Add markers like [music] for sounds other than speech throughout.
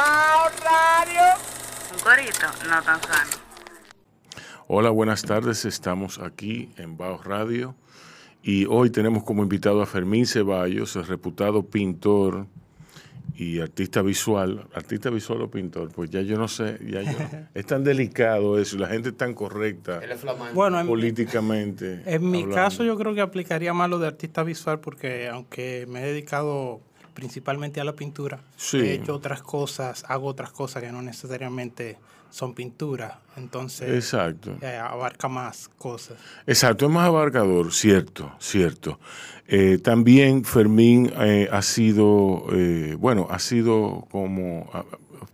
Radio. Un corito no tan sano. Hola, buenas tardes. Estamos aquí en Baos Radio y hoy tenemos como invitado a Fermín Ceballos, el reputado pintor y artista visual. ¿Artista visual o pintor? Pues ya yo no sé, ya yo, [laughs] es tan delicado eso, la gente es tan correcta bueno, políticamente. En, mi caso yo creo que aplicaría más lo de artista visual porque aunque me he dedicado principalmente a la pintura. He hecho otras cosas, hago otras cosas que no necesariamente son pintura, entonces Exacto. Eh, abarca más cosas. Exacto, es más abarcador, cierto, cierto. Eh, también Fermín eh, ha sido, bueno, ha sido como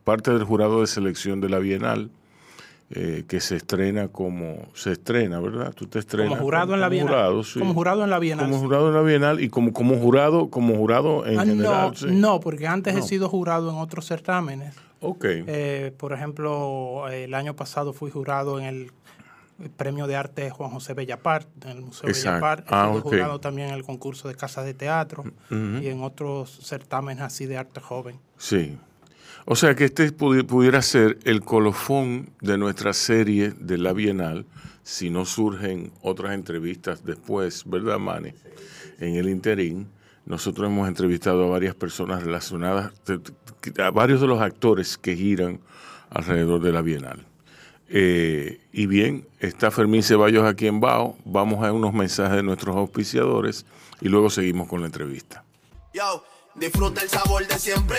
parte del jurado de selección de la Bienal. Eh, que se estrena como se estrena, ¿verdad? Tú te estrenas como jurado en la Bienal. Jurado, Como jurado en la Bienal. Como jurado en la Bienal y como, como jurado, como jurado en ah, general. No, no, porque antes he sido jurado en otros certámenes. Ok. Eh, por ejemplo, el año pasado fui jurado en el Premio de Arte Juan José Bellapart, en el Museo Bellapart. Ah, fui jurado también en el concurso de Casa de Teatro y en otros certámenes así de arte joven. Sí. O sea que este pudiera ser el colofón de nuestra serie de la Bienal, si no surgen otras entrevistas después, ¿verdad, Manny? En el interín, nosotros hemos entrevistado a varias personas relacionadas, a varios de los actores que giran alrededor de la Bienal. Eh, y bien, está Fermín Ceballos aquí en Bao. Vamos a unos mensajes de nuestros auspiciadores y luego seguimos con la entrevista. Disfruta el sabor de siempre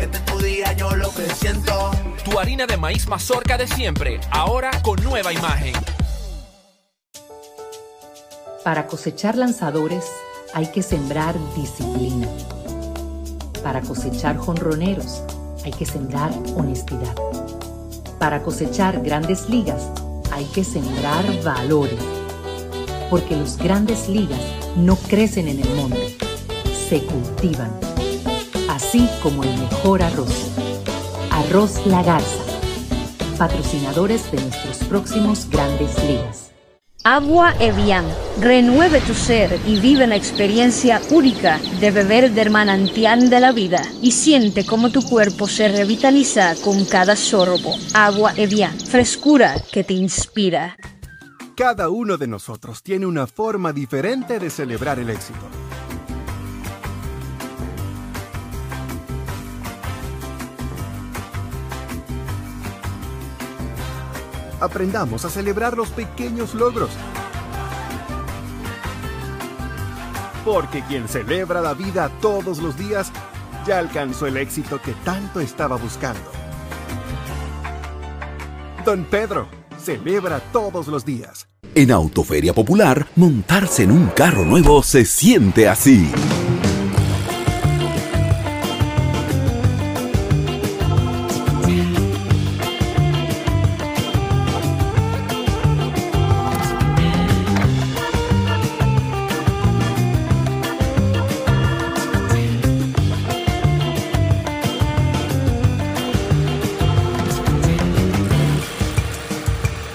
Este es tu día, yo lo que siento. Tu harina de maíz mazorca de siempre, ahora con nueva imagen. Para cosechar lanzadores hay que sembrar disciplina. Para cosechar jonroneros hay que sembrar honestidad. Para cosechar grandes ligas hay que sembrar valores. Porque los grandes ligas no crecen en el monte, se cultivan. Así como el mejor arroz. Arroz La Garza. Patrocinadores de nuestros próximos grandes ligas. Agua Evian. Renueve tu ser y vive la experiencia única de beber del manantial de la vida y siente cómo tu cuerpo se revitaliza con cada sorbo. Agua Evian. Frescura que te inspira. Cada uno de nosotros tiene una forma diferente de celebrar el éxito. Aprendamos a celebrar los pequeños logros. Porque quien celebra la vida todos los días ya alcanzó el éxito que tanto estaba buscando. Don Pedro, celebra todos los días. En Autoferia Popular, montarse en un carro nuevo se siente así.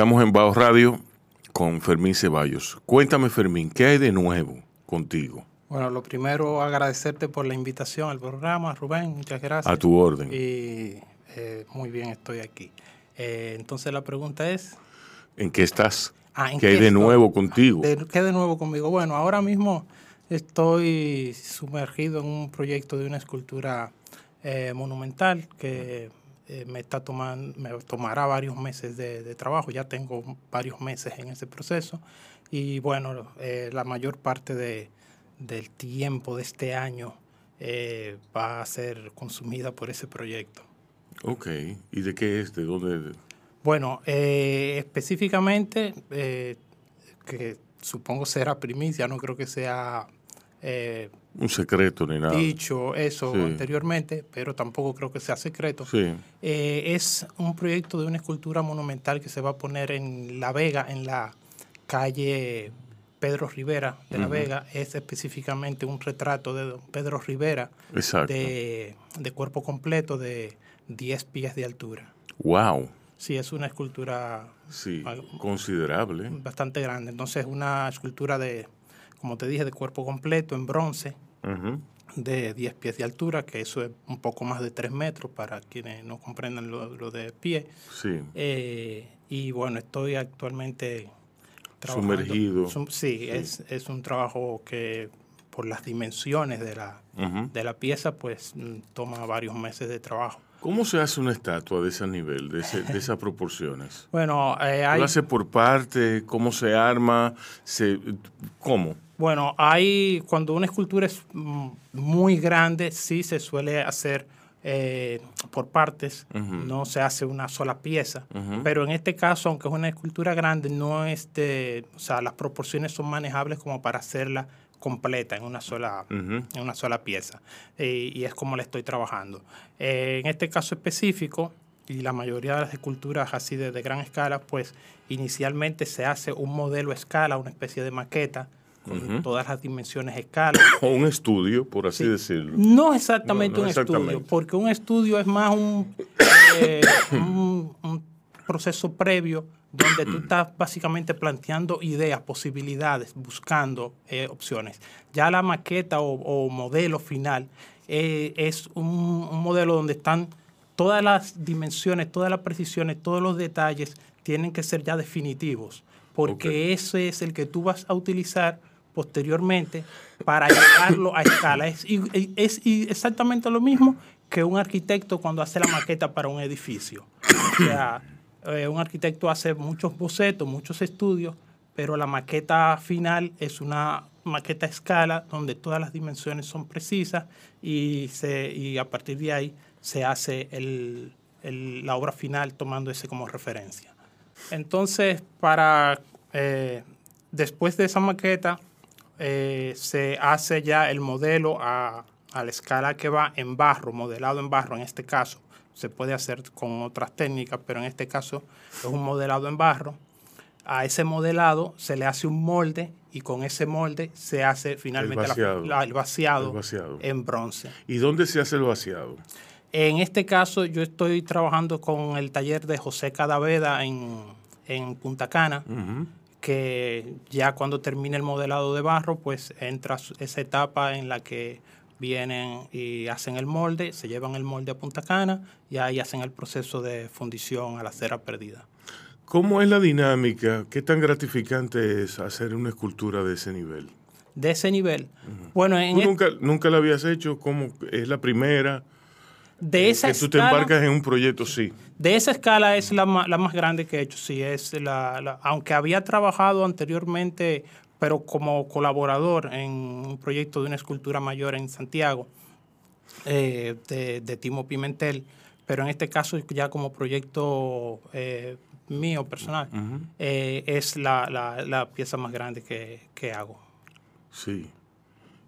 Estamos en Bao Radio con Fermín Ceballos. Cuéntame, Fermín, ¿qué hay de nuevo contigo? Bueno, lo primero, agradecerte por la invitación al programa, Rubén, muchas gracias. A tu orden. Y eh, muy bien, estoy aquí. Eh, entonces la pregunta es... ¿En qué estás? Ah, ¿en ¿Qué hay de estoy? nuevo contigo? De- ¿Qué de nuevo conmigo? Bueno, ahora mismo estoy sumergido en un proyecto de una escultura eh, monumental que eh, me está tomando, me tomará varios meses de, de trabajo. Ya tengo varios meses en ese proceso y bueno, eh, la mayor parte de, del tiempo de este año eh, va a ser consumida por ese proyecto. Ok. ¿Y de qué es? ¿De dónde? Bueno, eh, específicamente, que supongo será primicia, no creo que sea Un secreto ni nada. dicho eso Sí. anteriormente, pero tampoco creo que sea secreto. Sí. Eh, es un proyecto de una escultura monumental que se va a poner en La Vega, en la calle Pedro Rivera de La. Vega. Es específicamente un retrato de don Pedro Rivera de, de cuerpo completo de 10 pies de altura. Wow. Sí, es una escultura Sí. Considerable. bastante grande. Entonces, una escultura de, como te dije, de cuerpo completo en bronce de 10 pies de altura, que eso es un poco más de 3 metros para quienes no comprendan lo, lo de pie. Sí. Eh, y bueno, estoy actualmente trabajando. Sumergido. Sum- sí, Sí. Es, es un trabajo que por las dimensiones de la, de la pieza, pues mm, toma varios meses de trabajo. ¿Cómo se hace una estatua de ese nivel, de, ese- de esas proporciones? [laughs] Bueno, eh, hay... ¿Lo hace por parte? ¿Cómo se arma? Se, ¿Cómo? Bueno, hay cuando una escultura es mm, muy grande, sí se suele hacer eh, por partes, no se hace una sola pieza. Pero en este caso, aunque es una escultura grande, no es de, o sea, las proporciones son manejables como para hacerla completa en una sola, en una sola pieza. Eh, y es como la estoy trabajando. Eh, en este caso específico, y la mayoría de las esculturas así de, de gran escala, pues inicialmente se hace un modelo a escala, una especie de maqueta, con todas las dimensiones a escala. [coughs] O un estudio, por así decirlo. No exactamente No, no un estudio, porque un estudio es más un, [coughs] eh, un, un proceso previo donde tú estás básicamente planteando ideas, posibilidades, buscando eh, opciones. Ya la maqueta o, o modelo final eh, es un, un modelo donde están todas las dimensiones, todas las precisiones, todos los detalles tienen que ser ya definitivos, porque ese es el que tú vas a utilizar posteriormente para llevarlo a escala. Es, es exactamente lo mismo que un arquitecto cuando hace la maqueta para un edificio. O sea, eh, un arquitecto hace muchos bocetos, muchos estudios, pero la maqueta final es una maqueta a escala donde todas las dimensiones son precisas y, se, y a partir de ahí se hace el- el- la obra final tomando ese como referencia. Entonces, para eh, después de esa maqueta, eh, se hace ya el modelo a, a la escala que va en barro, modelado en barro en este caso. Se puede hacer con otras técnicas, pero en este caso es un modelado en barro. A ese modelado se le hace un molde y con ese molde se hace finalmente la- vaciado. la- el vaciado El vaciado. en bronce. ¿Y dónde se hace el vaciado? En este caso, yo estoy trabajando con el taller de José Cadaveda en, en Punta Cana. Que ya cuando termine el modelado de barro, pues entra esa etapa en la que vienen y hacen el molde, se llevan el molde a Punta Cana y ahí hacen el proceso de fundición a la cera perdida. ¿Cómo es la dinámica? ¿Qué tan gratificante es hacer una escultura de ese nivel? De ese nivel, bueno, en ¿Tú e- nunca, nunca la habías hecho? ¿Cómo es la primera? De esa que tú te embarcas en un proyecto, sí. De esa escala es la, la más grande que he hecho, sí, es la, la- aunque había trabajado anteriormente, pero como colaborador en un proyecto de una escultura mayor en Santiago, eh, de, de Timo Pimentel, pero en este caso ya como proyecto eh, mío personal, Ujú. eh, es la pieza más grande que, que hago. Sí.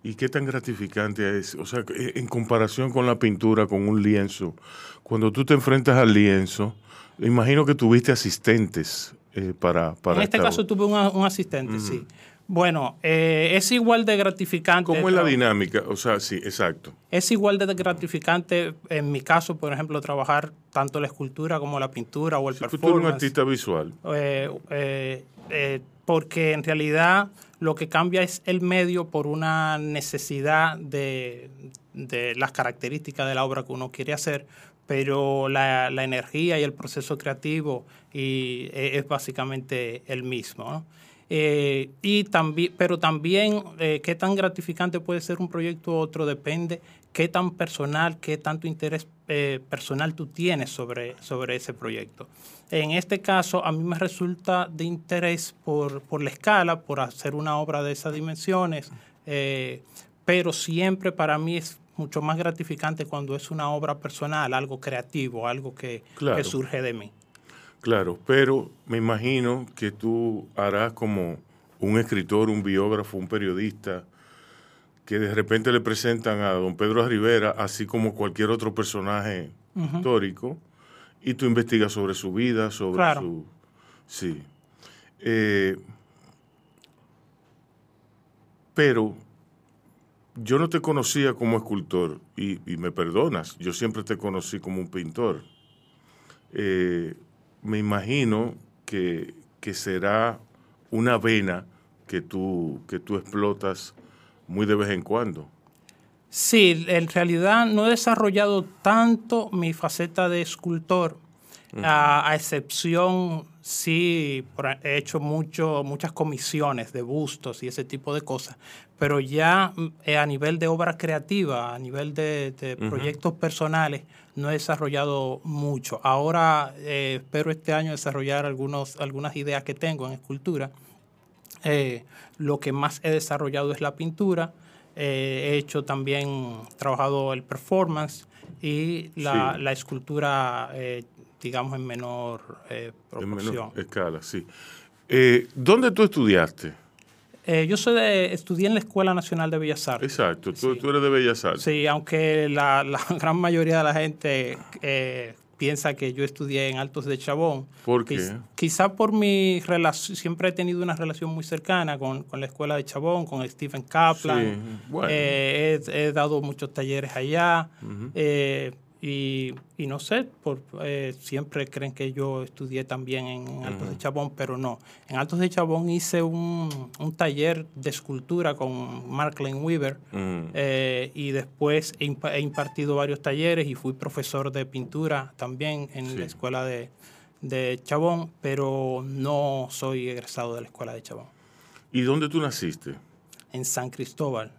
¿Y qué tan gratificante es? O sea, eh, en comparación con la pintura, con un lienzo, cuando tú te enfrentas al lienzo, imagino que tuviste asistentes eh, para, para en este caso tuve un, un asistente, sí. Bueno, eh, es igual de gratificante. ¿Cómo es la dinámica? O sea, sí, exacto. Es igual de gratificante, en mi caso, por ejemplo, trabajar tanto la escultura como la pintura o el Tú, tú eres un performance. artista visual. Eh, porque en realidad lo que cambia es el medio por una necesidad de, de las características de la obra que uno quiere hacer, pero la, la energía y el proceso creativo y, e, es, básicamente el mismo. Eh, y también, pero también eh, qué tan gratificante puede ser un proyecto u otro depende qué tan personal, qué tanto interés eh, personal tú tienes sobre, sobre ese proyecto. En este caso, a mí me resulta de interés por, por la escala, por hacer una obra de esas dimensiones, pero siempre para mí es mucho más gratificante cuando es una obra personal, algo creativo, algo que, que surge de mí. Claro, pero me imagino que tú harás como un escritor, un biógrafo, un periodista, que de repente le presentan a don Pedro Rivera, así como cualquier otro personaje histórico, y tú investigas sobre su vida, sobre su... Sí. Eh, pero yo no te conocía como escultor, y, me perdonas, yo siempre te conocí como un pintor. Eh, me imagino que, será una vena que tú, que tú explotas muy de vez en cuando. Sí, en realidad no he desarrollado tanto mi faceta de escultor, a, excepción, sí, he hecho mucho, muchas comisiones de bustos y ese tipo de cosas, pero ya eh, a nivel de obra creativa, a nivel de, proyectos personales, no he desarrollado mucho. Ahora eh, espero este año desarrollar algunos, algunas ideas que tengo en escultura. Eh, lo que más he desarrollado es la pintura. he hecho también, trabajado el performance y la, la escultura, digamos, en menor proporción. En menor escala, sí. ¿Dónde tú estudiaste? Eh, yo soy de, estudié en la Escuela Nacional de Bellas Artes. Exacto, tú, eres de Bellas Artes. Sí, aunque la, [laughs] gran mayoría de la gente eh, piensa que yo estudié en Altos de Chabón. ¿Por qué? quizá por mi relación, siempre he tenido una relación muy cercana con, la Escuela de Chabón, con Stephen Kaplan. Sí, bueno. Eh, he, dado muchos talleres allá. Y, y no sé, por, eh, siempre creen que yo estudié también en Altos de Chabón, pero no. En Altos de Chabón hice un, un taller de escultura con Mark Lane Weaver eh, y después he, impartido varios talleres y fui profesor de pintura también en la escuela de, de Chabón, pero no soy egresado de la escuela de Chabón. ¿Y dónde tú naciste? En San Cristóbal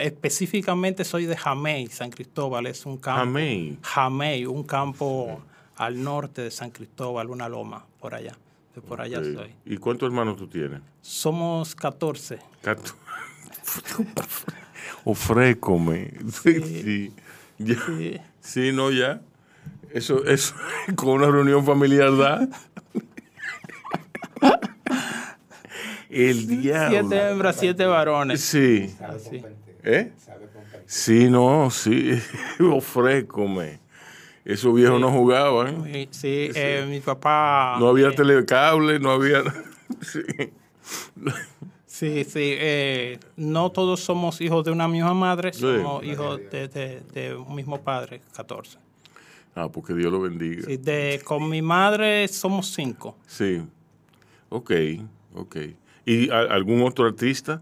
específicamente soy de Jamey, San Cristóbal. Es un campo. Jamey. Jamey, un campo al norte de San Cristóbal, una loma por allá. De por allá soy. ¿Y cuántos hermanos tú tienes? Somos 14. [laughs] Ofrécome. Sí. Sí. Sí. no, ya. Eso, eso [laughs] con una reunión familiar da. [laughs] El diablo. Siete hembras, siete varones. Sí. ¿Eh? Sí, no, sí. [laughs] Ofrécome. Esos viejos no jugaban. Sí, eh, mi papá. No había eh, telecable, no había. [laughs] sí. Sí, sí. Eh, no todos somos hijos de una misma madre, somos hijos de, un mismo padre, 14. Ah, porque Dios lo bendiga. Sí, de, con mi madre somos cinco. Sí. Ok, ok. ¿Y algún otro artista?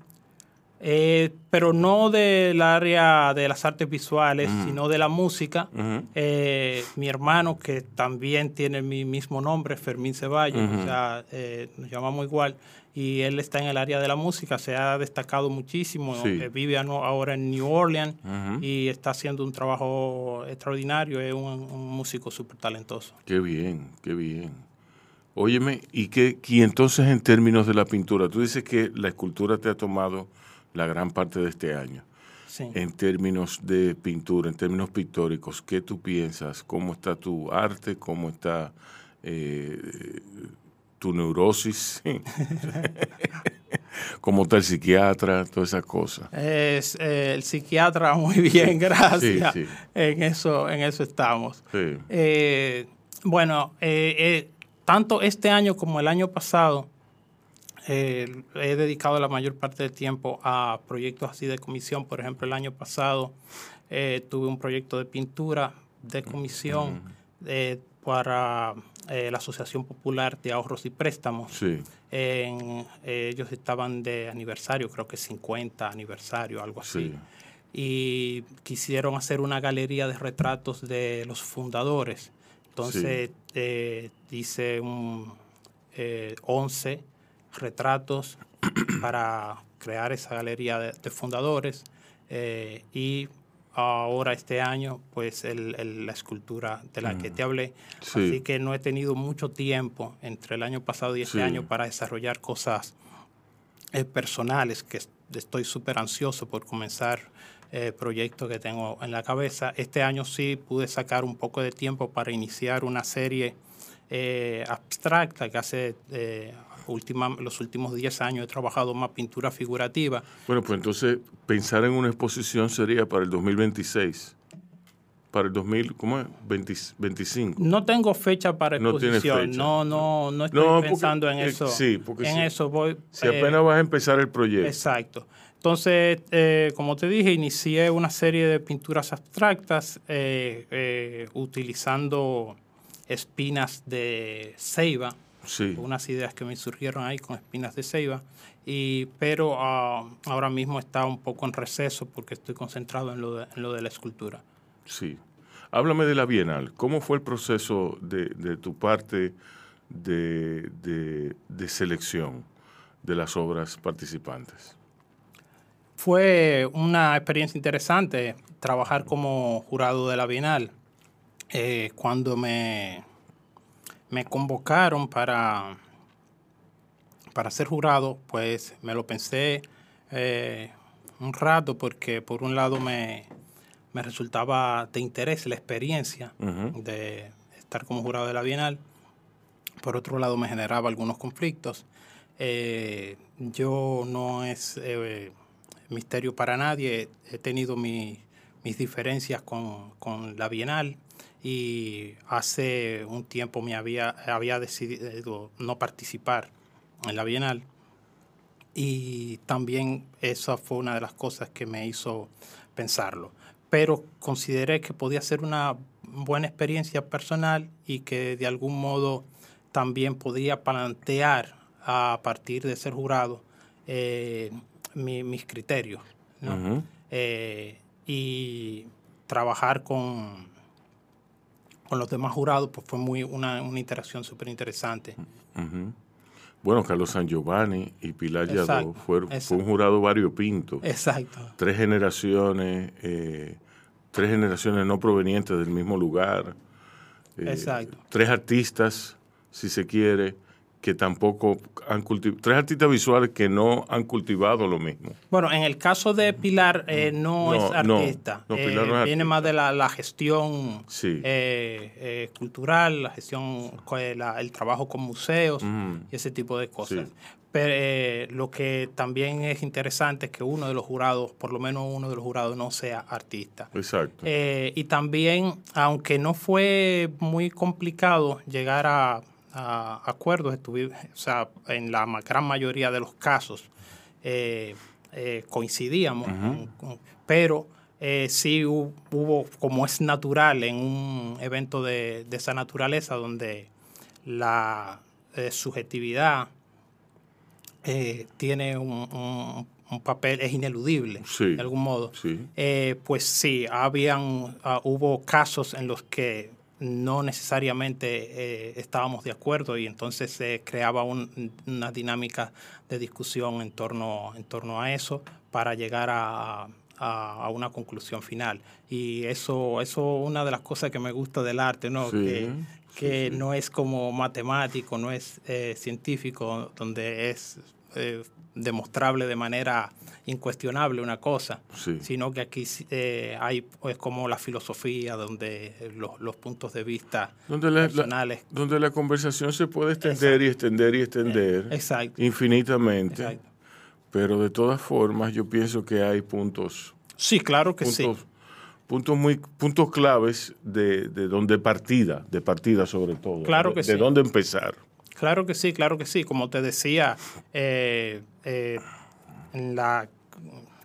Eh, pero no del área de las artes visuales, sino de la música. Eh, mi hermano, que también tiene mi mismo nombre, Fermín Ceballos, o sea, eh, nos llamamos igual, y él está en el área de la música, se ha destacado muchísimo, vive ahora en New Orleans y está haciendo un trabajo extraordinario, es un, un músico súper talentoso. Qué bien, qué bien. Óyeme, ¿y, qué, y entonces en términos de la pintura, tú dices que la escultura te ha tomado la gran parte de este año. Sí. En términos de pintura, en términos pictóricos, ¿qué tú piensas? ¿Cómo está tu arte? ¿Cómo está eh, tu neurosis? [laughs] ¿Cómo está el psiquiatra? Todas esas cosas. Es, eh, el psiquiatra [laughs] muy bien, gracias. En, eso, en eso estamos. Eh, bueno, tanto este año como el año pasado, eh, he dedicado la mayor parte del tiempo a proyectos así de comisión. Por ejemplo, el año pasado eh, tuve un proyecto de pintura de comisión. Eh, para la Asociación Popular de Ahorros y Préstamos. Sí. En, ellos estaban de aniversario, creo que 50 aniversario, algo así. Sí. Y quisieron hacer una galería de retratos de los fundadores. Entonces eh, hice un, eh, 11 retratos [clears throat] para crear esa galería de, de fundadores. eh, y ahora este año, pues el- el- la escultura de la que te hablé. Sí. Así que no he tenido mucho tiempo entre el año pasado y este Sí. año para desarrollar cosas eh, personales, que es- estoy súper ansioso por comenzar eh, proyectos que tengo en la cabeza. Este año sí pude sacar un poco de tiempo para iniciar una serie eh, abstracta que hace eh, última, los últimos 10 años he trabajado más pintura figurativa. Bueno, pues entonces pensar en una exposición sería para el 2026. Para el 2000, ¿cómo es? 20 25. No tengo fecha para No exposición. fecha. No, no, no estoy No, porque, pensando en eh, eso. sí, porque en si- eso voy. Si eh, apenas vas a empezar el proyecto. Exacto. Entonces, eh, como te dije, inicié una serie de pinturas abstractas eh, eh, utilizando espinas de ceiba, Sí. unas ideas que me surgieron ahí con espinas de ceiba, y, pero ah, ahora mismo está un poco en receso porque estoy concentrado en lo de, en lo de la escultura. Sí. Háblame de la Bienal. ¿Cómo fue el proceso de, de tu parte de, de- de selección de las obras participantes? Fue una experiencia interesante trabajar como jurado de la Bienal. Eh, cuando me, me convocaron para, para ser jurado, pues me lo pensé eh, un rato porque por un lado me, me resultaba de interés la experiencia de estar como jurado de la Bienal. Por otro lado me generaba algunos conflictos. Eh, yo no es eh, misterio para nadie, he tenido mi- mis diferencias con, con la Bienal y hace un tiempo me había, había decidido no participar en la Bienal y también esa fue una de las cosas que me hizo pensarlo. Pero consideré que podía ser una buena experiencia personal y que de algún modo también podría plantear a partir de ser jurado eh, mi- mis criterios. Eh, y trabajar con, con los demás jurados pues fue muy una, una interacción súper interesante. Bueno, Carlos San Giovanni y Pilar Yadó fueron, fue un jurado variopinto. Exacto. Tres generaciones, eh, tres generaciones no provenientes del mismo lugar. eh, Exacto. Tres artistas, si se quiere, que tampoco han cultivado, tres artistas visuales que no han cultivado lo mismo. Bueno, en el caso de Pilar eh, no, No, es artista. no, Eh, Pilar no es viene artista. más de la, la gestión Sí. eh, eh, cultural, la gestión, eh, la- el trabajo con museos Ujú. y ese tipo de cosas. Sí. Pero eh, lo que también es interesante es que uno de los jurados, por lo menos uno de los jurados, no sea artista. Exacto. Eh, y también, aunque no fue muy complicado llegar a, a acuerdos, o sea, en la gran mayoría de los casos eh, eh, coincidíamos, con- pero eh, sí hu- hubo, como es natural en un evento de, de esa naturaleza, donde la eh, subjetividad tiene un, un- un papel, es ineludible, Sí. de algún modo. Sí. Pues sí, habían, ah, hubo casos en los que no necesariamente eh, estábamos de acuerdo y entonces se creaba un- una dinámica de discusión en torno, en torno a eso para llegar a, a- a una conclusión final. Y eso eso es una de las cosas que me gusta del arte, ¿no? Sí, que que no es como matemático, no es eh, científico, donde es eh, demostrable de manera incuestionable una cosa, Sí. sino que aquí eh, hay es como la filosofía, donde los, los puntos de vista Donde la, la- personales. donde la conversación se puede extender y extender y extender Eh, exacto. infinitamente. Exacto. Pero de todas formas, yo pienso que hay puntos, Sí, claro que puntos, sí. puntos muy, puntos claves de, de donde partida, de partida sobre todo. Claro de, que de sí. dónde empezar. Claro que sí, claro que sí. Como te decía, eh, eh, en la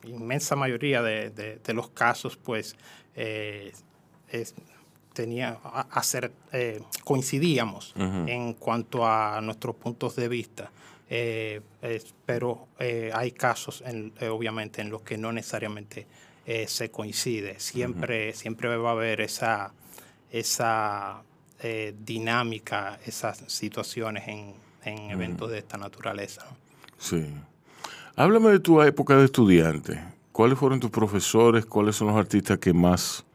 inmensa mayoría de, de- de los casos, pues, eh, es- tenía hacer, eh, coincidíamos en cuanto a nuestros puntos de vista. Eh, pero hay casos, en, obviamente, en los que no necesariamente se coincide. Siempre, siempre va a haber esa, esa dinámica, esas situaciones en, en eventos de esta naturaleza. Sí. Háblame de tu época de estudiante. ¿Cuáles fueron tus profesores? ¿Cuáles son los artistas que más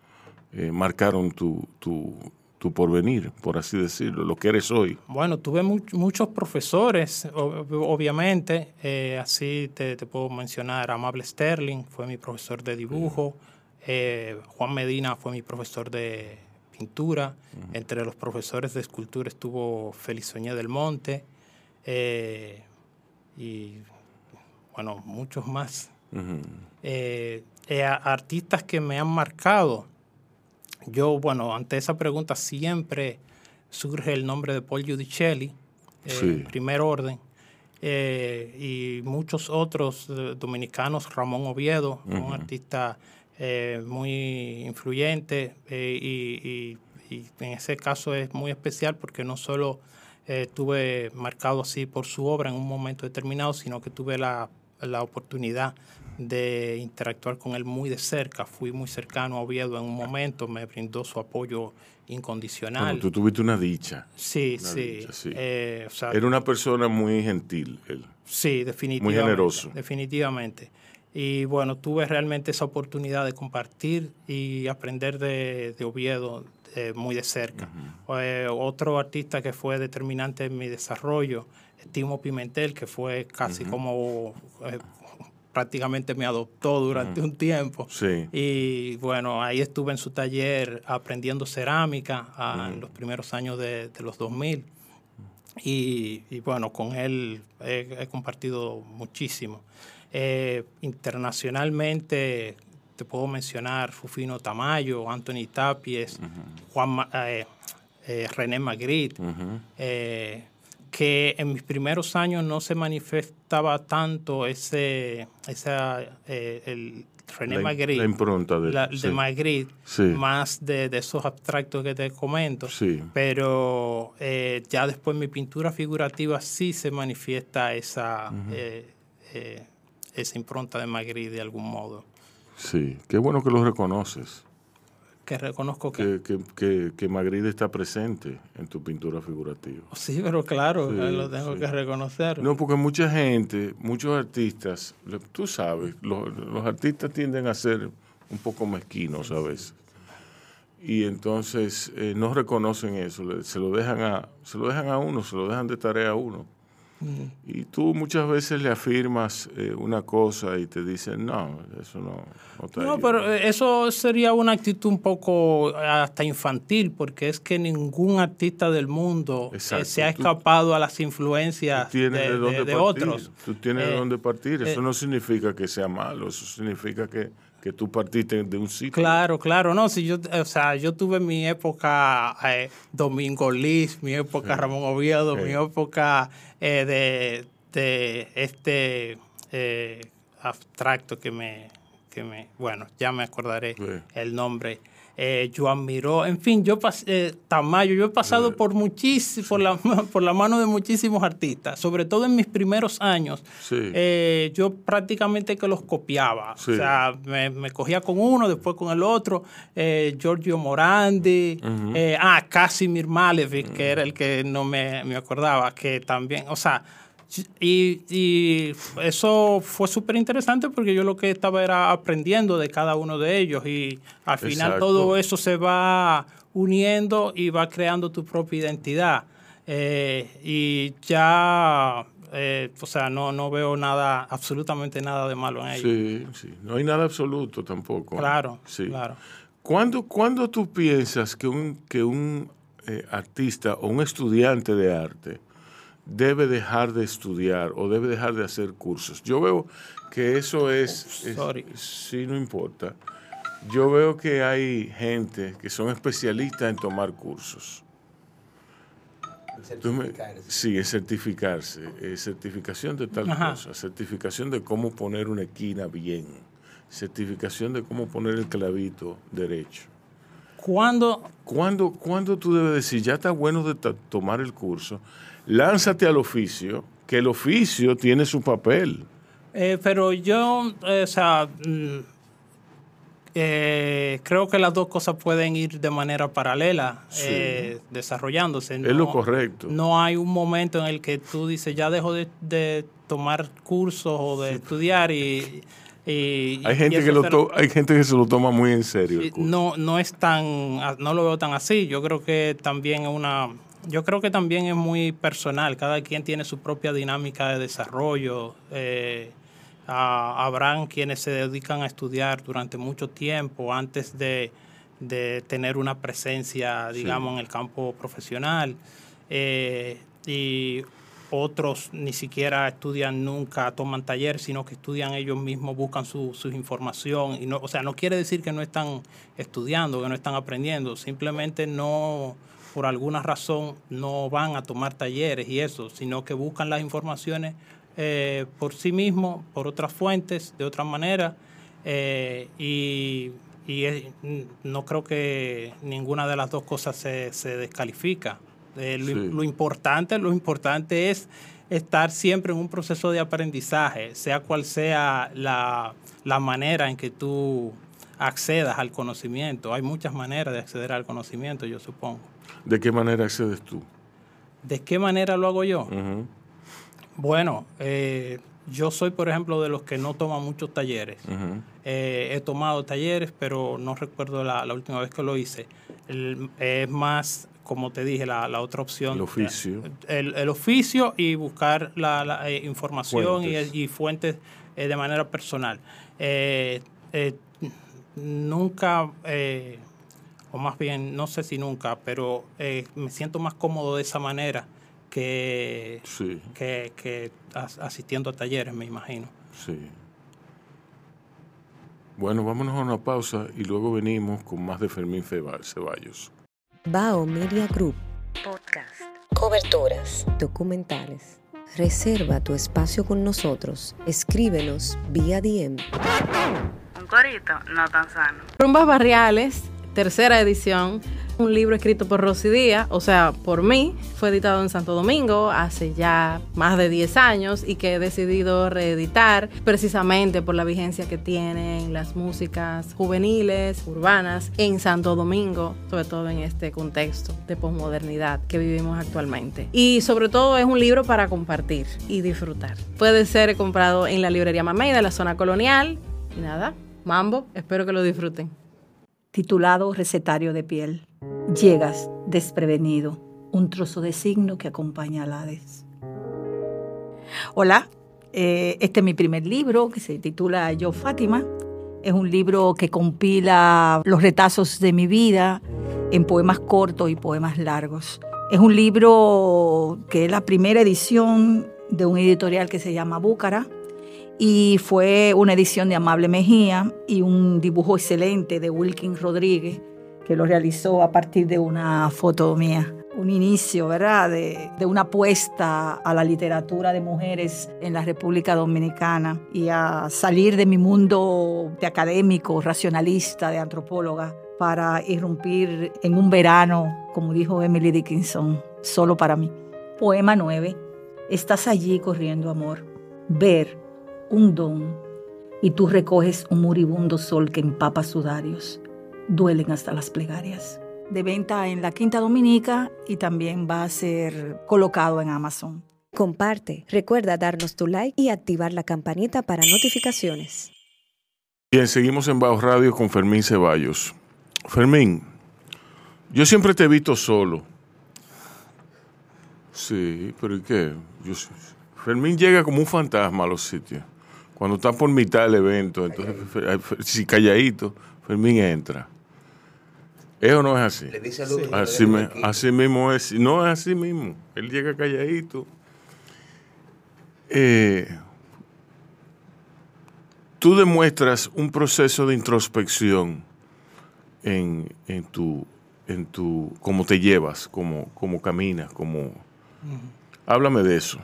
eh, marcaron tu, tu, tu, porvenir, por así decirlo, lo que eres hoy? Bueno, tuve muchos profesores, obviamente. Eh, así te, puedo mencionar Amable Sterling, fue mi profesor de dibujo. Eh, Juan Medina fue mi profesor de pintura. Entre los profesores de escultura estuvo Felizoñé del Monte. y bueno, muchos más. artistas que me han marcado. Yo, bueno, ante esa pregunta siempre surge el nombre de Paul Giudicelli, eh, primer orden, eh, y muchos otros eh, dominicanos, Ramón Oviedo, un artista muy influyente, y, en ese caso es muy especial porque no solo estuve marcado así por su obra en un momento determinado, sino que tuve la, la oportunidad de interactuar con él muy de cerca. Fui muy cercano a Oviedo en un momento, me brindó su apoyo incondicional. tú tuviste una dicha. Sí, sí. Eh, Era una persona muy gentil, él. Sí, definitivamente. Muy generoso. Definitivamente. Y bueno, tuve realmente esa oportunidad de compartir y aprender de, Oviedo eh, muy de cerca. Eh, otro artista que fue determinante en mi desarrollo, Timo Pimentel, que fue casi como prácticamente me adoptó durante un tiempo. Y bueno, ahí estuve en su taller aprendiendo cerámica ah, en los primeros años de, los 2000. Y, y, bueno, con él he, compartido muchísimo. Eh, internacionalmente te puedo mencionar Fufino Tamayo, Anthony Tapies, Juan eh, eh, René Magritte que en mis primeros años no se manifestaba tanto ese, esa, eh, el René Magritte. La impronta de, de Magritte, más de, esos abstractos que te comento. Pero eh, ya después en mi pintura figurativa sí se manifiesta esa, eh, esa impronta de Magritte de algún modo. Sí, qué bueno que lo reconoces que reconozco que... Que, que, Magritte está presente en tu pintura figurativa. Sí, pero claro, lo tengo que reconocer. No, porque mucha gente, muchos artistas, tú sabes, los, artistas tienden a ser un poco mezquinos a veces. Y entonces eh, no reconocen eso, se lo, dejan a, se lo dejan a uno, se lo dejan de tarea a uno. Y tú muchas veces le afirmas eh, una cosa y te dicen, no, eso no, no No, pero eh, eso sería una actitud un poco hasta infantil, porque es que ningún artista del mundo eh, se ha escapado a las influencias de, otros. Tú tienes de dónde partir. Eso no significa que sea malo, eso significa que que tú partiste de un sitio. Claro, claro, no, si yo, o sea, yo tuve mi época eh, Domingo Liz, mi época Ramón Oviedo, mi época eh, de, de, este eh, abstracto que me, que me, bueno, ya me acordaré el nombre eh, Joan Miró, en fin, yo pasé, eh, Tamayo, yo he pasado por muchísimo, por la, [laughs] por la mano de muchísimos artistas, sobre todo en mis primeros años. Eh, yo prácticamente que los copiaba, o sea, me, cogía con uno, después con el otro, eh, Giorgio Morandi, ah, Casimir Malevich, que era el que no me, me acordaba, que también, o sea, y, eso fue súper interesante porque yo lo que estaba era aprendiendo de cada uno de ellos y al final todo eso se va uniendo y va creando tu propia identidad. Eh, y ya, eh, o sea, no, no veo nada, absolutamente nada de malo en ello. Sí, sí, no hay nada absoluto tampoco. Claro, sí. claro. ¿Cuándo, tú piensas que un, que un eh, artista o un estudiante de arte debe dejar de estudiar o debe dejar de hacer cursos. Yo veo que eso es, sí, no importa. Yo veo que hay gente que son especialistas en tomar cursos. sí, es certificarse, es certificación de tal cosa, certificación de cómo poner una esquina bien, certificación de cómo poner el clavito derecho. ¿Cuándo? ¿Cuándo, ¿Cuándo tú debes decir, ya está bueno de tomar el curso? Lánzate al oficio, que el oficio tiene su papel. Eh, pero yo, eh, o sea, mm, eh, creo que las dos cosas pueden ir de manera paralela, desarrollándose. es lo correcto. No hay un momento en el que tú dices, ya dejo de, tomar cursos o de estudiar y... hay gente que lo hay gente que se lo toma muy en serio. No no es tan no lo veo tan así. Yo creo que también es una yo creo que también es muy personal. Cada quien tiene su propia dinámica de desarrollo. Eh, habrán quienes se dedican a estudiar durante mucho tiempo antes de, tener una presencia, digamos, en el campo profesional. Eh, y otros ni siquiera estudian nunca, toman taller, sino que estudian ellos mismos, buscan su, su, información. Y no, o sea, no quiere decir que no están estudiando, que no están aprendiendo, simplemente no, por alguna razón, no van a tomar talleres y eso, sino que buscan las informaciones eh, por sí mismo, por otras fuentes, de otra manera, eh, y, no creo que ninguna de las dos cosas se, se descalifica. Eh, lo, importante, lo importante es estar siempre en un proceso de aprendizaje, sea cual sea la, la manera en que tú accedas al conocimiento. Hay muchas maneras de acceder al conocimiento, yo supongo. ¿De qué manera accedes tú? ¿De qué manera lo hago yo? Bueno, eh, yo soy, por ejemplo, de los que no toman muchos talleres. Eh, he tomado talleres, pero no recuerdo la, última vez que lo hice. es más, como te dije, la, otra opción. El oficio. El, oficio y buscar la, eh, información Y, fuentes de manera personal. nunca, o más bien, no sé si nunca, pero me siento más cómodo de esa manera que, que, asistiendo a talleres, me imagino. Sí. Bueno, vámonos a una pausa y luego venimos con más de Fermín Ceballos. Bao Media Group. Podcast. Coberturas. Documentales. Reserva tu espacio con nosotros. Escríbenos vía DM. Un corito no tan sano. Rumbas Barriales, tercera edición un libro escrito por Rosy Díaz, o sea, por mí, fue editado en Santo Domingo hace ya más de 10 años y que he decidido reeditar precisamente por la vigencia que tienen las músicas juveniles, urbanas en Santo Domingo, sobre todo en este contexto de posmodernidad que vivimos actualmente. Y sobre todo es un libro para compartir y disfrutar. Puede ser comprado en la librería Mamey de la zona colonial y nada, mambo, espero que lo disfruten. Titulado Recetario de piel. Llegas desprevenido, un trozo de signo que acompaña a Hades. Hola, eh, este es mi primer libro que se titula Yo Fátima. Es un libro que compila los retazos de mi vida en poemas cortos y poemas largos. Es un libro que es la primera edición de un editorial que se llama Búcara y fue una edición de Amable Mejía y un dibujo excelente de Wilkin Rodríguez que lo realizó a partir de una foto mía. Un inicio, ¿verdad?, de, una apuesta a la literatura de mujeres en la República Dominicana y a salir de mi mundo de académico, racionalista, de antropóloga, para irrumpir en un verano, como dijo Emily Dickinson, solo para mí. Poema 9. Estás allí corriendo, amor. Ver un don y tú recoges un moribundo sol que empapa sudarios duelen hasta las plegarias. De venta en la Quinta Dominica y también va a ser colocado en Amazon. Comparte, recuerda darnos tu like y activar la campanita para notificaciones. Bien, seguimos en Bajo Radio con Fermín Ceballos. Fermín, yo siempre te he visto solo. Sí, pero ¿y qué? Fermín llega como un fantasma a los sitios. Cuando está por mitad del evento, entonces, si calladito, Fermín entra. ¿Eso no es así? Le dice así, así mismo es. No es así mismo. Él llega calladito. Eh, tú demuestras un proceso de introspección en, tu, en tu, cómo te llevas, cómo, cómo caminas, cómo... Háblame de eso.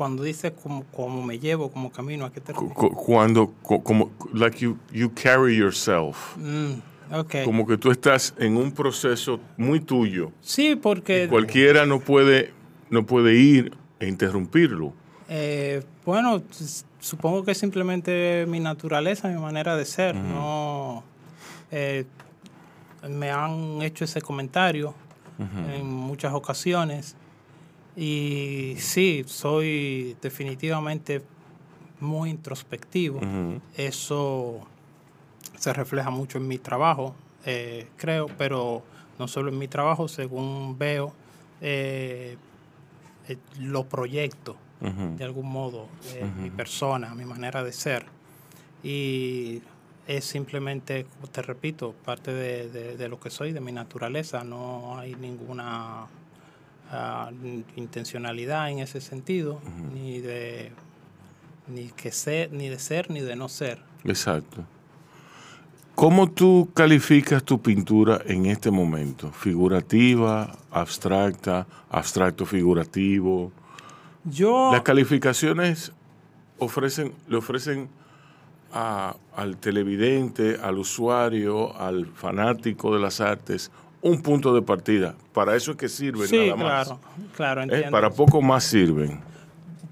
Cuando dices como, como me llevo, como camino, ¿a qué te refieres? Cuando, como, like you, you carry yourself. Mm, okay. Como que tú estás en un proceso muy tuyo. Sí, porque... cualquiera no puede, no puede ir e interrumpirlo. Eh, bueno, supongo que es simplemente mi naturaleza, mi manera de ser. No, eh, me han hecho ese comentario en muchas ocasiones. Y sí, soy definitivamente muy introspectivo. Eso se refleja mucho en mi trabajo, eh, creo, pero no solo en mi trabajo, según veo, eh, eh lo proyecto de algún modo, mi persona, mi manera de ser. Y es simplemente, te repito, parte de, lo que soy, de mi naturaleza. No hay ninguna intencionalidad en ese sentido, ni de ni que ser, ni de ser, ni de no ser. Exacto. ¿Cómo tú calificas tu pintura en este momento? ¿Figurativa, abstracta, abstracto figurativo? Yo... Las calificaciones ofrecen, le ofrecen al televidente, al usuario, al fanático de las artes, un punto de partida. Para eso es que sirven nada más. Claro, claro, ¿Eh? Para poco más sirven.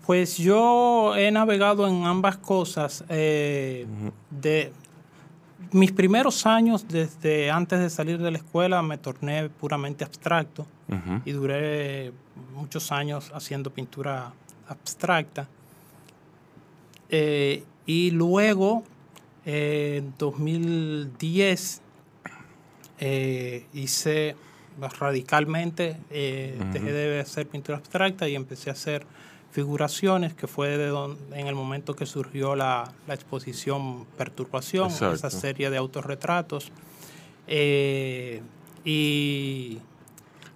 Pues yo he navegado en ambas cosas. Eh, de mis primeros años, desde antes de salir de la escuela, me torné puramente abstracto y duré muchos años haciendo pintura abstracta. Eh, y luego, en 2010, eh, hice radicalmente, eh, dejé de hacer pintura abstracta y empecé a hacer figuraciones, que fue de en el momento que surgió la, exposición Perturbación, esa serie de autorretratos. Eh, y...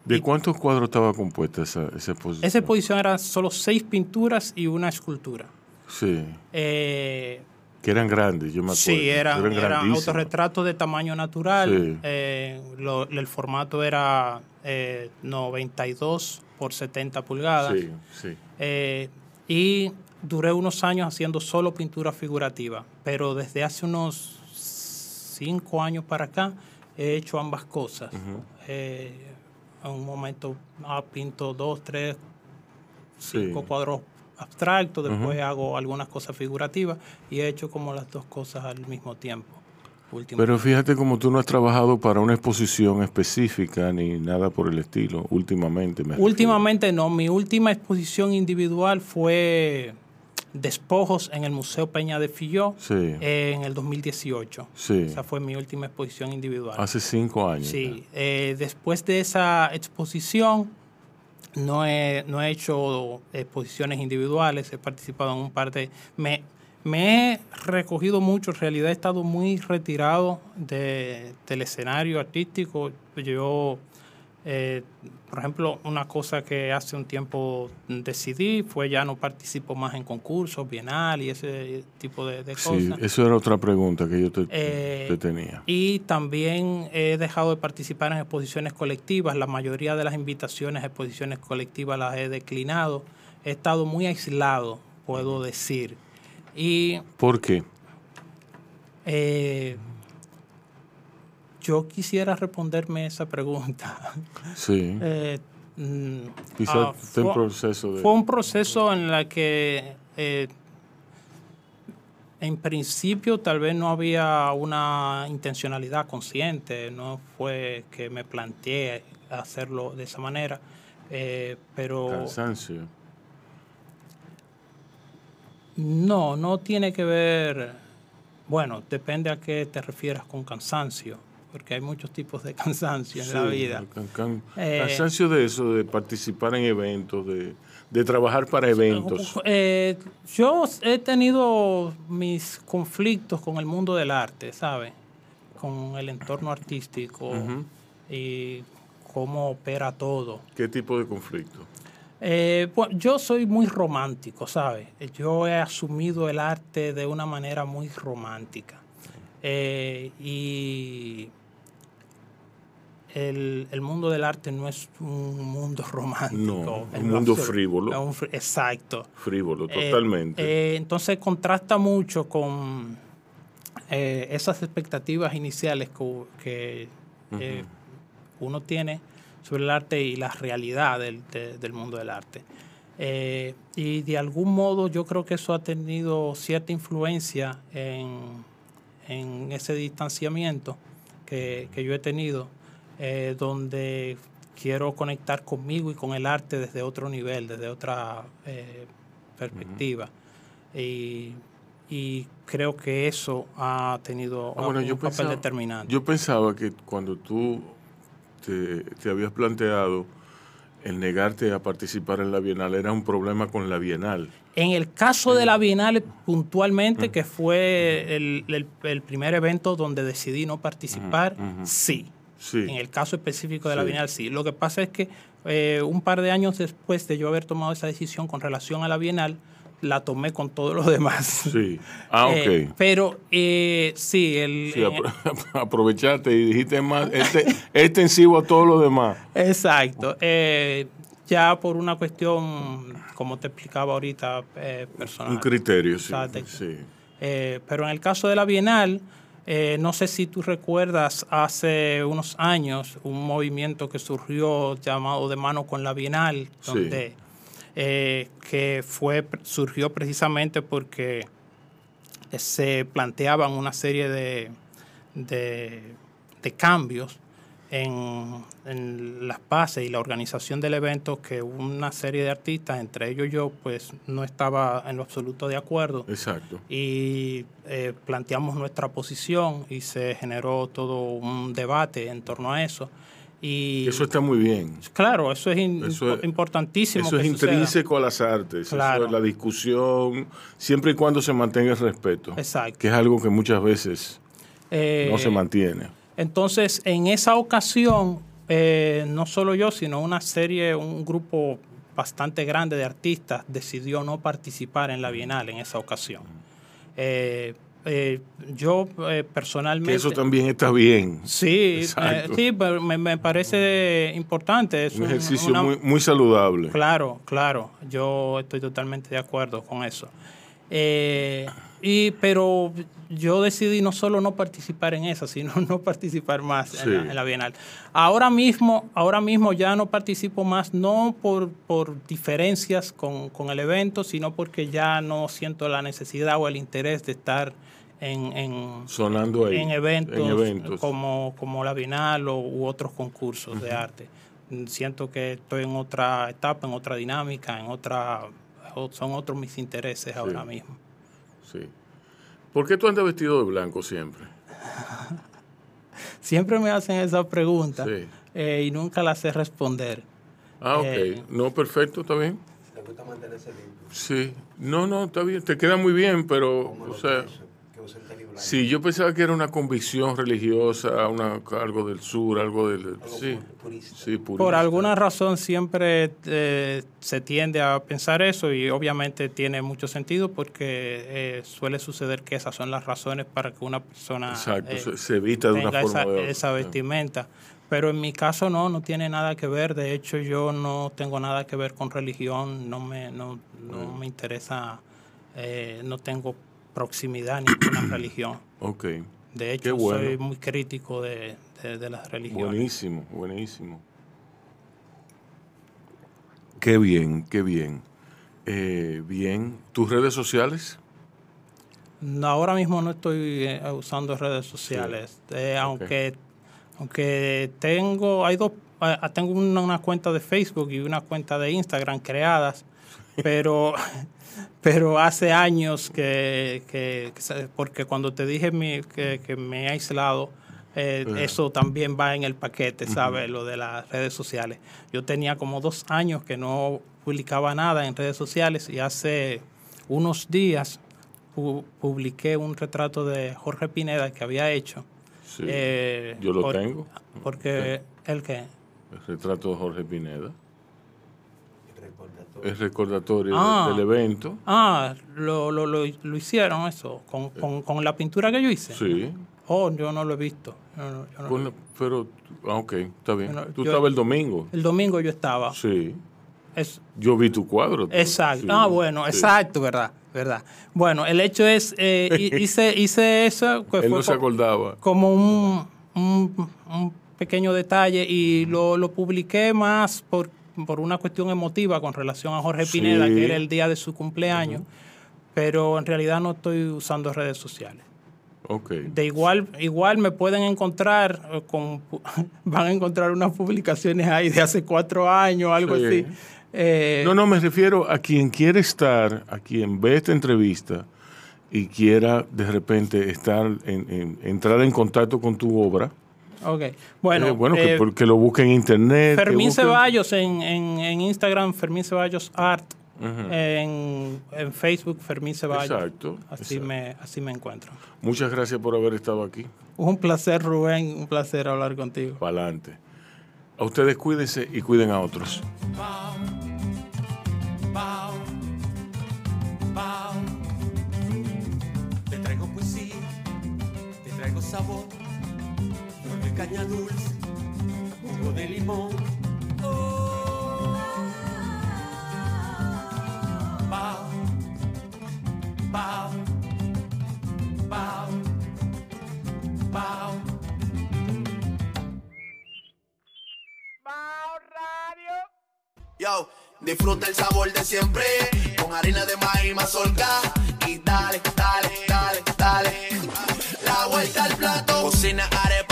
¿De cuántos cuadros estaba compuesta esa, esa exposición? Esa exposición eran solo seis pinturas y una escultura. Sí. Eh, que eran grandes, yo me acuerdo. Sí, eran, eran, autorretratos de tamaño natural. Eh, el formato era 92 eh, por 70 pulgadas. Sí, sí. y duré unos años haciendo solo pintura figurativa, pero desde hace unos cinco años para acá he hecho ambas cosas. en un momento ah, pinto dos, tres, cinco cuadros abstracto, después hago algunas cosas figurativas y he hecho como las dos cosas al mismo tiempo. Pero fíjate como tú no has trabajado para una exposición específica ni nada por el estilo últimamente. últimamente no, mi última exposición individual fue Despojos en el Museo Peña de Filló en el 2018. Esa fue mi última exposición individual. Hace cinco años. Sí, eh, después de esa exposición no he, no he hecho exposiciones individuales, he participado en un par de... Me, me he recogido mucho, en realidad he estado muy retirado de, del escenario artístico. Yo eh, por ejemplo, una cosa que hace un tiempo decidí fue ya no participo más en concursos, bienal y ese tipo de, cosas. Sí, eso era otra pregunta que yo te, eh, tenía. Y también he dejado de participar en exposiciones colectivas. La mayoría de las invitaciones a exposiciones colectivas las he declinado. He estado muy aislado, puedo decir. Y, ¿Por qué? Eh, yo quisiera responderme esa pregunta. [laughs] Sí. Eh, mm, ah, fue, un proceso Fue un proceso en la que eh, en principio tal vez no había una intencionalidad consciente, no fue que me planteé hacerlo de esa manera, eh, pero... Cansancio. No, no tiene que ver, bueno, depende a qué te refieras con cansancio porque hay muchos tipos de [laughs] cansancio en la vida. Eh, cansancio de eso, de participar en eventos, de, trabajar para eventos. Eh, yo he tenido mis conflictos con el mundo del arte, ¿sabes? Con el entorno artístico y cómo opera todo. ¿Qué tipo de conflicto? Eh, yo soy muy romántico, ¿sabes? Yo he asumido el arte de una manera muy romántica. y el, el, mundo del arte no es un mundo romántico. No, un mundo frívolo. Un exacto. Frívolo, totalmente. Eh, entonces contrasta mucho con eh, esas expectativas iniciales que, que uno tiene sobre el arte y la realidad del, del mundo del arte. Eh, y de algún modo yo creo que eso ha tenido cierta influencia en, en ese distanciamiento que, que, yo he tenido, eh, donde quiero conectar conmigo y con el arte desde otro nivel, desde otra eh, perspectiva. y, y, creo que eso ha tenido ah, bueno, un yo papel pensaba, determinante. Yo pensaba que cuando tú te, te habías planteado el negarte a participar en la Bienal era un problema con la Bienal. En el caso de la Bienal, puntualmente, que fue el, el, el, primer evento donde decidí no participar, sí. Sí. En el caso específico de la Bienal, sí. Lo que pasa es que eh, un par de años después de yo haber tomado esa decisión con relación a la Bienal, la tomé con todos los [laughs] demás. Sí. Ah, ok. Eh, pero eh, sí, el, sí, apro [laughs] aprovechaste y dijiste más, este, extensivo a todos los demás. Exacto. Eh, ya por una cuestión, como te explicaba ahorita, eh, personal. Un criterio, sí. sí. pero en el caso de la Bienal, no sé si tú recuerdas hace unos años un movimiento que surgió llamado De Mano con la Bienal, donde... Sí eh, que fue, surgió precisamente porque se planteaban una serie de, de, de cambios en, en, las bases y la organización del evento que una serie de artistas, entre ellos yo, pues no estaba en lo absoluto de acuerdo. Exacto. Y eh, planteamos nuestra posición y se generó todo un debate en torno a eso. Y eso está muy bien. Claro, eso es, in, eso es importantísimo. Eso es intrínseco a las artes, claro. eso es la discusión, siempre y cuando se mantenga el respeto. Exacto. Que es algo que muchas veces eh, no se mantiene. Entonces, en esa ocasión, eh, no solo yo, sino una serie, un grupo bastante grande de artistas decidió no participar en la Bienal en esa ocasión. Eh, eh, yo eh, personalmente... Que eso también está bien. Sí, eh, sí me, me, parece importante. Es un, ejercicio una, muy, muy saludable. Claro, claro. Yo estoy totalmente de acuerdo con eso. Y, pero yo decidí no solo no participar en esa, sino [laughs] no participar más sí. en, la, en, la, Bienal. Ahora mismo, ahora mismo ya no participo más, no por, por diferencias con, con, el evento, sino porque ya no siento la necesidad o el interés de estar en, en, Sonando ahí, en, eventos, en eventos, Como, como la Bienal o, u otros concursos uh -huh. de arte. Siento que estoy en otra etapa, en otra dinámica, en otra son otros mis intereses sí. ahora mismo. Sí. ¿Por qué tú andas vestido de blanco siempre? [laughs] siempre me hacen esa pregunta sí. eh, y nunca la sé responder. Ah, ok. Eh, no, perfecto, está bien. ¿Te gusta mantenerse limpio? Sí. No, no, está bien. Te queda muy bien, pero, o sea... Sí, yo pensaba que era una convicción religiosa, una, algo del sur, algo del... Algo sí, purista. sí purista. Por alguna razón siempre eh, se tiende a pensar eso y obviamente tiene mucho sentido porque eh, suele suceder que esas son las razones para que una persona Exacto, eh, se evita de una forma esa, de esa vestimenta. Pero en mi caso no, no tiene nada que ver. De hecho, yo no tengo nada que ver con religión, no me, no, no me interesa, no tengo proximidad ni una [clears throat] religión. Ok. De hecho, bueno. soy muy crítico de, de, de, las religiones. Buenísimo, buenísimo. Qué bien, qué bien. Eh, bien, ¿tus redes sociales? No, ahora mismo no estoy eh, usando redes sociales, sí. eh, aunque, okay. aunque tengo, hay dos, tengo una, una cuenta de Facebook y una cuenta de Instagram creadas, pero [laughs] pero hace años que, que, que, porque cuando te dije mi, que, que, me he aislado, eh, uh -huh. eso también va en el paquete, ¿sabes? Uh -huh. Lo de las redes sociales. Yo tenía como dos años que no publicaba nada en redes sociales y hace unos días pu publiqué un retrato de Jorge Pineda que había hecho. Sí, eh, yo lo por, tengo. Porque, ¿el qué? El retrato de Jorge Pineda el recordatorio ah, del evento. Ah, lo, lo, lo, lo hicieron eso, con, con, con, la pintura que yo hice. Sí. Oh, yo no lo he visto. pero, ah, ok, está bien. Tú estabas el domingo. El domingo yo estaba. Sí. yo vi tu cuadro. Exacto. ah, bueno, exacto, ¿verdad? ¿verdad? Bueno, el hecho es, eh, [laughs] hice, hice eso. Pues, Él no se acordaba. Como un, un, pequeño detalle y lo, lo publiqué más por, por, una cuestión emotiva con relación a Jorge Pineda, que era el día de su cumpleaños, pero en realidad no estoy usando redes sociales. Okay. De igual, igual me pueden encontrar eh, con, [laughs] van a encontrar unas publicaciones ahí de hace cuatro años, algo así. Eh, no, no, me refiero a quien quiere estar, a quien ve esta entrevista y quiera de repente estar en, entrar en contacto con tu obra. Ok, bueno. Eh, bueno, que, porque lo busque en internet. Fermín Ceballos en, en, Instagram, Fermín Ceballos Art. en, Facebook, Fermín Ceballos. Exacto. Así, Me, así me encuentro. Muchas gracias por haber estado aquí. Un placer, Rubén. Un placer hablar contigo. Para adelante. A ustedes cuídense y cuiden a otros. Te traigo poesía, te traigo sabor, caña dulce, jugo de limón. Oh. Bao, bao, bao, bao. Yo, disfruta el sabor de siempre con harina de maíz mazorca y dale, dale, dale, dale. La vuelta al plato, cocina arepa,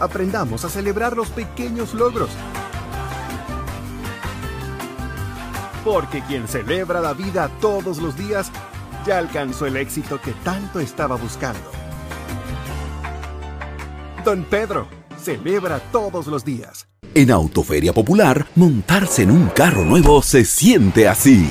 Aprendamos a celebrar los pequeños logros. Porque quien celebra la vida todos los días ya alcanzó el éxito que tanto estaba buscando. Don Pedro, celebra todos los días. En Autoferia Popular, montarse en un carro nuevo se siente así.